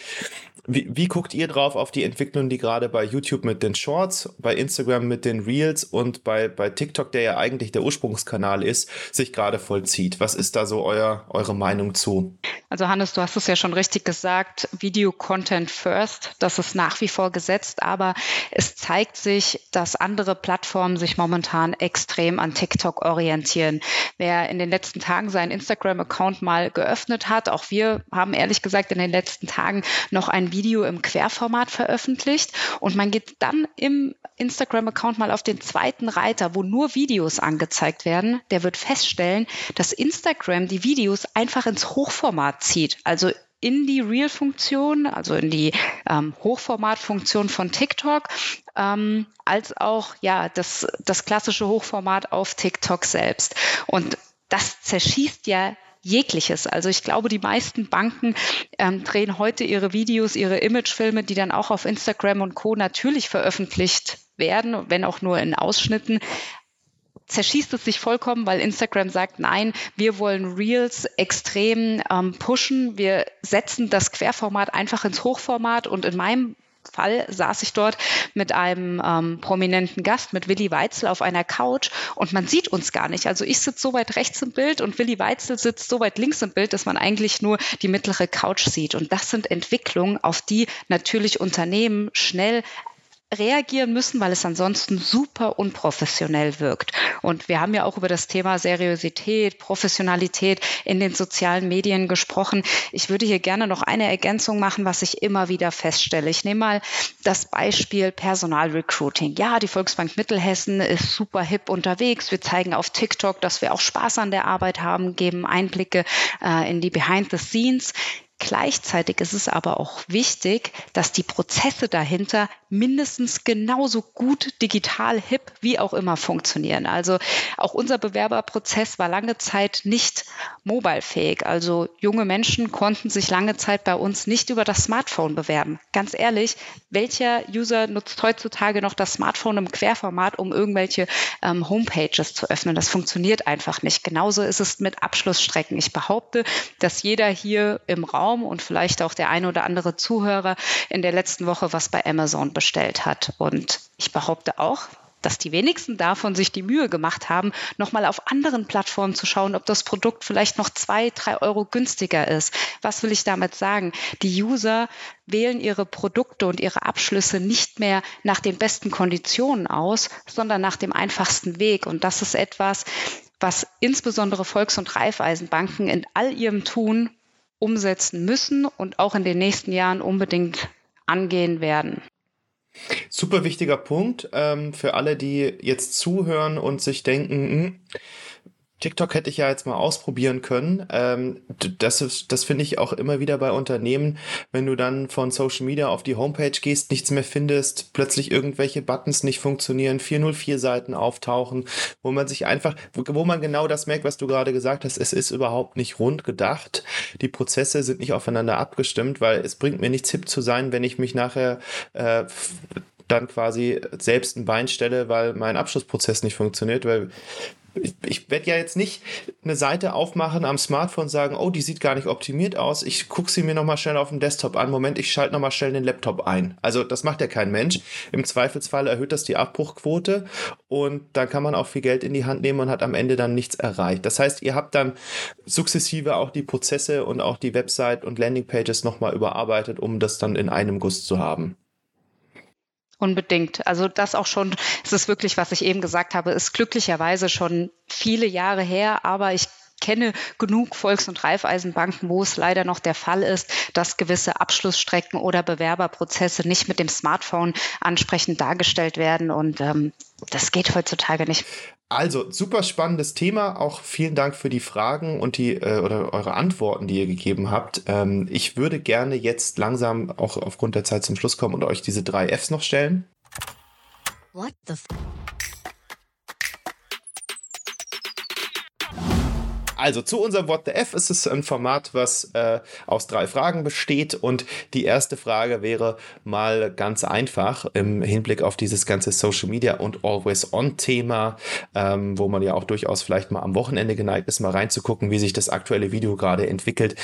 wie, wie guckt ihr drauf auf die Entwicklung, die gerade bei YouTube mit den Shorts, bei Instagram mit den Reels und bei, bei TikTok, der ja eigentlich der Ursprungskanal ist, sich gerade vollzieht? Was ist da so euer, eure Meinung zu? Also Hannes, du hast es ja schon richtig gesagt, Video Content First, das ist nach wie vor gesetzt, aber es zeigt sich, dass andere Plattformen sich momentan extrem an TikTok orientieren. Wer in den letzten Tagen seinen Instagram-Account mal geöffnet hat, auch wir haben ehrlich gesagt in den letzten Tagen noch ein Video im Querformat veröffentlicht und man geht dann im Instagram-Account mal auf den zweiten Reiter, wo nur Videos angezeigt werden, der wird feststellen, dass Instagram die Videos einfach ins Hochformat zieht. Also in die Real-Funktion, also in die ähm, Hochformat-Funktion von TikTok, ähm, als auch ja das, das klassische Hochformat auf TikTok selbst. Und das zerschießt ja jegliches. Also ich glaube, die meisten Banken ähm, drehen heute ihre Videos, ihre Imagefilme, die dann auch auf Instagram und Co. natürlich veröffentlicht werden, wenn auch nur in Ausschnitten, zerschießt es sich vollkommen, weil Instagram sagt, nein, wir wollen Reels extrem ähm, pushen. Wir setzen das Querformat einfach ins Hochformat und in meinem Fall saß ich dort mit einem ähm, prominenten Gast, mit Willi Weitzel auf einer Couch und man sieht uns gar nicht. Also ich sitze so weit rechts im Bild und Willi Weitzel sitzt so weit links im Bild, dass man eigentlich nur die mittlere Couch sieht. Und das sind Entwicklungen, auf die natürlich Unternehmen schnell reagieren müssen, weil es ansonsten super unprofessionell wirkt. Und wir haben ja auch über das Thema Seriosität, Professionalität in den sozialen Medien gesprochen. Ich würde hier gerne noch eine Ergänzung machen, was ich immer wieder feststelle. Ich nehme mal das Beispiel Personalrecruiting. Ja, die Volksbank Mittelhessen ist super hip unterwegs. Wir zeigen auf TikTok, dass wir auch Spaß an der Arbeit haben, geben Einblicke äh, in die Behind the Scenes. Gleichzeitig ist es aber auch wichtig, dass die Prozesse dahinter mindestens genauso gut digital hip wie auch immer funktionieren. Also auch unser Bewerberprozess war lange Zeit nicht mobilefähig. Also junge Menschen konnten sich lange Zeit bei uns nicht über das Smartphone bewerben. Ganz ehrlich, welcher User nutzt heutzutage noch das Smartphone im Querformat, um irgendwelche ähm, Homepages zu öffnen? Das funktioniert einfach nicht. Genauso ist es mit Abschlussstrecken. Ich behaupte, dass jeder hier im Raum Raum und vielleicht auch der eine oder andere Zuhörer in der letzten Woche was bei Amazon bestellt hat. Und ich behaupte auch, dass die wenigsten davon sich die Mühe gemacht haben, nochmal auf anderen Plattformen zu schauen, ob das Produkt vielleicht noch zwei, drei Euro günstiger ist. Was will ich damit sagen? Die User wählen ihre Produkte und ihre Abschlüsse nicht mehr nach den besten Konditionen aus, sondern nach dem einfachsten Weg. Und das ist etwas, was insbesondere Volks- und Raiffeisenbanken in all ihrem Tun umsetzen müssen und auch in den nächsten Jahren unbedingt angehen werden. Super wichtiger Punkt ähm, für alle, die jetzt zuhören und sich denken, hm, TikTok hätte ich ja jetzt mal ausprobieren können. Ähm, das das finde ich auch immer wieder bei Unternehmen, wenn du dann von Social Media auf die Homepage gehst, nichts mehr findest, plötzlich irgendwelche Buttons nicht funktionieren, 404 Seiten auftauchen, wo man sich einfach, wo, wo man genau das merkt, was du gerade gesagt hast, es ist überhaupt nicht rund gedacht. Die Prozesse sind nicht aufeinander abgestimmt, weil es bringt mir nichts hip zu sein, wenn ich mich nachher äh, dann quasi selbst ein Bein stelle, weil mein Abschlussprozess nicht funktioniert, weil ich, ich werde ja jetzt nicht eine Seite aufmachen am Smartphone und sagen, oh, die sieht gar nicht optimiert aus. Ich gucke sie mir nochmal schnell auf dem Desktop an. Moment, ich schalte nochmal schnell den Laptop ein. Also das macht ja kein Mensch. Im Zweifelsfall erhöht das die Abbruchquote und dann kann man auch viel Geld in die Hand nehmen und hat am Ende dann nichts erreicht. Das heißt, ihr habt dann sukzessive auch die Prozesse und auch die Website und Landingpages nochmal überarbeitet, um das dann in einem Guss zu haben. Unbedingt. Also das auch schon, es ist wirklich, was ich eben gesagt habe, ist glücklicherweise schon viele Jahre her, aber ich kenne genug Volks- und Raiffeisenbanken, wo es leider noch der Fall ist, dass gewisse Abschlussstrecken oder Bewerberprozesse nicht mit dem Smartphone ansprechend dargestellt werden. Und ähm, das geht heutzutage nicht. Also, super spannendes Thema. Auch vielen Dank für die Fragen und die äh, oder eure Antworten, die ihr gegeben habt. Ähm, ich würde gerne jetzt langsam auch aufgrund der Zeit zum Schluss kommen und euch diese drei Fs noch stellen. What the f Also zu unserem What the F ist es ein Format, was äh, aus drei Fragen besteht. Und die erste Frage wäre mal ganz einfach im Hinblick auf dieses ganze Social Media und Always-On-Thema, ähm, wo man ja auch durchaus vielleicht mal am Wochenende geneigt ist, mal reinzugucken, wie sich das aktuelle Video gerade entwickelt.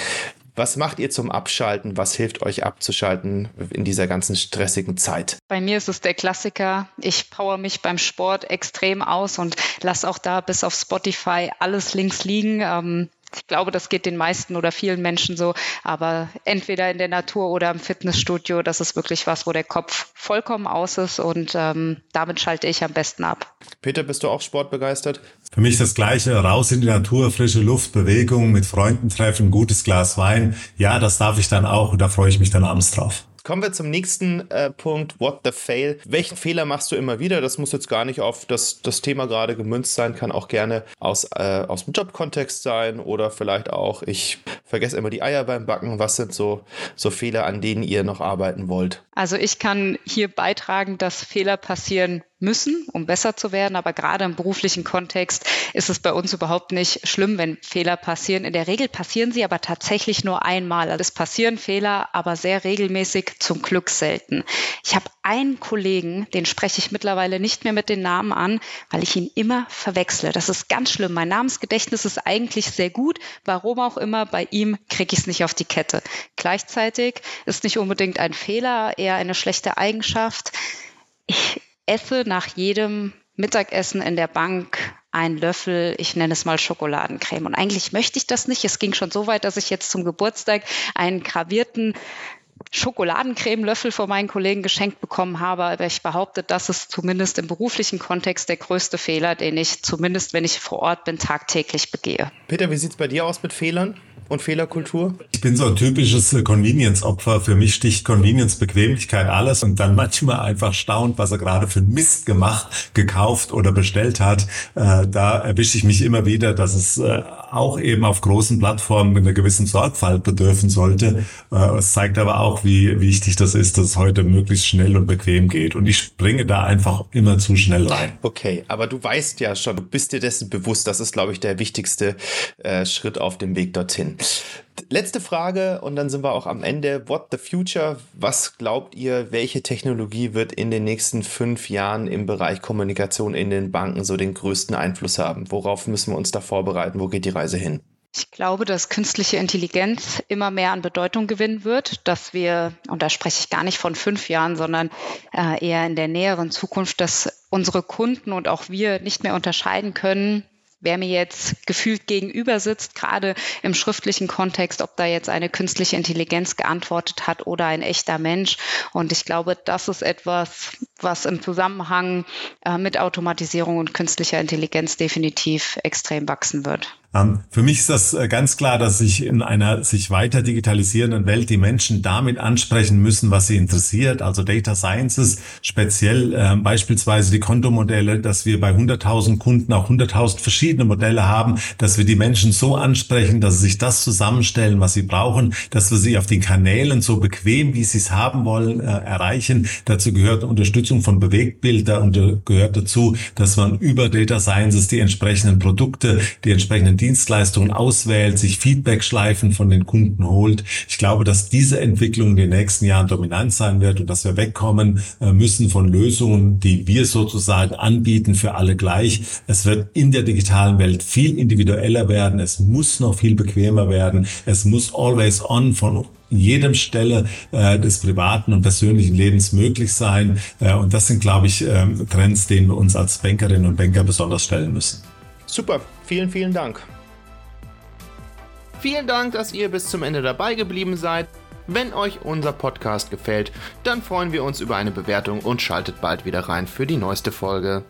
Was macht ihr zum Abschalten? Was hilft euch abzuschalten in dieser ganzen stressigen Zeit? Bei mir ist es der Klassiker. Ich power mich beim Sport extrem aus und lasse auch da bis auf Spotify alles links liegen. Ähm, ich glaube, das geht den meisten oder vielen Menschen so, aber entweder in der Natur oder im Fitnessstudio, das ist wirklich was, wo der Kopf vollkommen aus ist und ähm, damit schalte ich am besten ab. Peter, bist du auch sportbegeistert? Für mich das Gleiche, raus in die Natur, frische Luft, Bewegung, mit Freunden treffen, gutes Glas Wein. Ja, das darf ich dann auch und da freue ich mich dann abends drauf. Kommen wir zum nächsten äh, Punkt, what the fail. Welchen Fehler machst du immer wieder? Das muss jetzt gar nicht auf das, das Thema gerade gemünzt sein, kann auch gerne aus, äh, aus dem Jobkontext sein oder vielleicht auch, ich vergesse immer die Eier beim Backen. Was sind so, so Fehler, an denen ihr noch arbeiten wollt? Also ich kann hier beitragen, dass Fehler passieren müssen, um besser zu werden. Aber gerade im beruflichen Kontext ist es bei uns überhaupt nicht schlimm, wenn Fehler passieren. In der Regel passieren sie aber tatsächlich nur einmal. Also es passieren Fehler, aber sehr regelmäßig, zum Glück selten. Ich habe einen Kollegen, den spreche ich mittlerweile nicht mehr mit den Namen an, weil ich ihn immer verwechsle. Das ist ganz schlimm. Mein Namensgedächtnis ist eigentlich sehr gut. Warum auch immer, bei ihm kriege ich es nicht auf die Kette. Gleichzeitig ist nicht unbedingt ein Fehler, eher eine schlechte Eigenschaft. Ich esse nach jedem Mittagessen in der Bank einen Löffel, ich nenne es mal Schokoladencreme. Und eigentlich möchte ich das nicht. Es ging schon so weit, dass ich jetzt zum Geburtstag einen gravierten Schokoladencremelöffel von meinen Kollegen geschenkt bekommen habe. Aber ich behaupte, das ist zumindest im beruflichen Kontext der größte Fehler, den ich zumindest, wenn ich vor Ort bin, tagtäglich begehe. Peter, wie sieht es bei dir aus mit Fehlern? Und Fehlerkultur? Ich bin so ein typisches äh, Convenience-Opfer. Für mich sticht Convenience, Bequemlichkeit, alles und dann manchmal einfach staunt, was er gerade für Mist gemacht, gekauft oder bestellt hat. Äh, da erwische ich mich immer wieder, dass es äh, auch eben auf großen Plattformen einer gewissen Sorgfalt bedürfen sollte. Es zeigt aber auch, wie wichtig das ist, dass es heute möglichst schnell und bequem geht. Und ich springe da einfach immer zu schnell rein. Okay, aber du weißt ja schon, du bist dir dessen bewusst. Das ist, glaube ich, der wichtigste äh, Schritt auf dem Weg dorthin. Letzte Frage und dann sind wir auch am Ende. What the future? Was glaubt ihr, welche Technologie wird in den nächsten fünf Jahren im Bereich Kommunikation in den Banken so den größten Einfluss haben? Worauf müssen wir uns da vorbereiten? Wo geht die Reise hin? Ich glaube, dass künstliche Intelligenz immer mehr an Bedeutung gewinnen wird, dass wir, und da spreche ich gar nicht von fünf Jahren, sondern äh, eher in der näheren Zukunft, dass unsere Kunden und auch wir nicht mehr unterscheiden können, wer mir jetzt gefühlt gegenüber sitzt, gerade im schriftlichen Kontext, ob da jetzt eine künstliche Intelligenz geantwortet hat oder ein echter Mensch. Und ich glaube, das ist etwas, was im Zusammenhang äh, mit Automatisierung und künstlicher Intelligenz definitiv extrem wachsen wird. Ähm, für mich ist das äh, ganz klar, dass sich in einer sich weiter digitalisierenden Welt die Menschen damit ansprechen müssen, was sie interessiert. Also Data Sciences, speziell äh, beispielsweise die Kontomodelle, dass wir bei 100.000 Kunden auch 100.000 verschiedene Modelle haben, dass wir die Menschen so ansprechen, dass sie sich das zusammenstellen, was sie brauchen, dass wir sie auf den Kanälen so bequem, wie sie es haben wollen, äh, erreichen. Dazu gehört Unterstützung von Bewegtbilder und äh, gehört dazu, dass man über Data Sciences die entsprechenden Produkte, die entsprechenden Dienstleistungen auswählt, sich Feedback-Schleifen von den Kunden holt. Ich glaube, dass diese Entwicklung in den nächsten Jahren dominant sein wird und dass wir wegkommen äh, müssen von Lösungen, die wir sozusagen anbieten für alle gleich. Es wird in der digitalen Welt viel individueller werden. Es muss noch viel bequemer werden. Es muss always on von jedem Stelle äh, des privaten und persönlichen Lebens möglich sein. Äh, und das sind, glaube ich, äh, Trends, denen wir uns als Bankerinnen und Banker besonders stellen müssen. Super, vielen, vielen Dank. Vielen Dank, dass ihr bis zum Ende dabei geblieben seid. Wenn euch unser Podcast gefällt, dann freuen wir uns über eine Bewertung und schaltet bald wieder rein für die neueste Folge.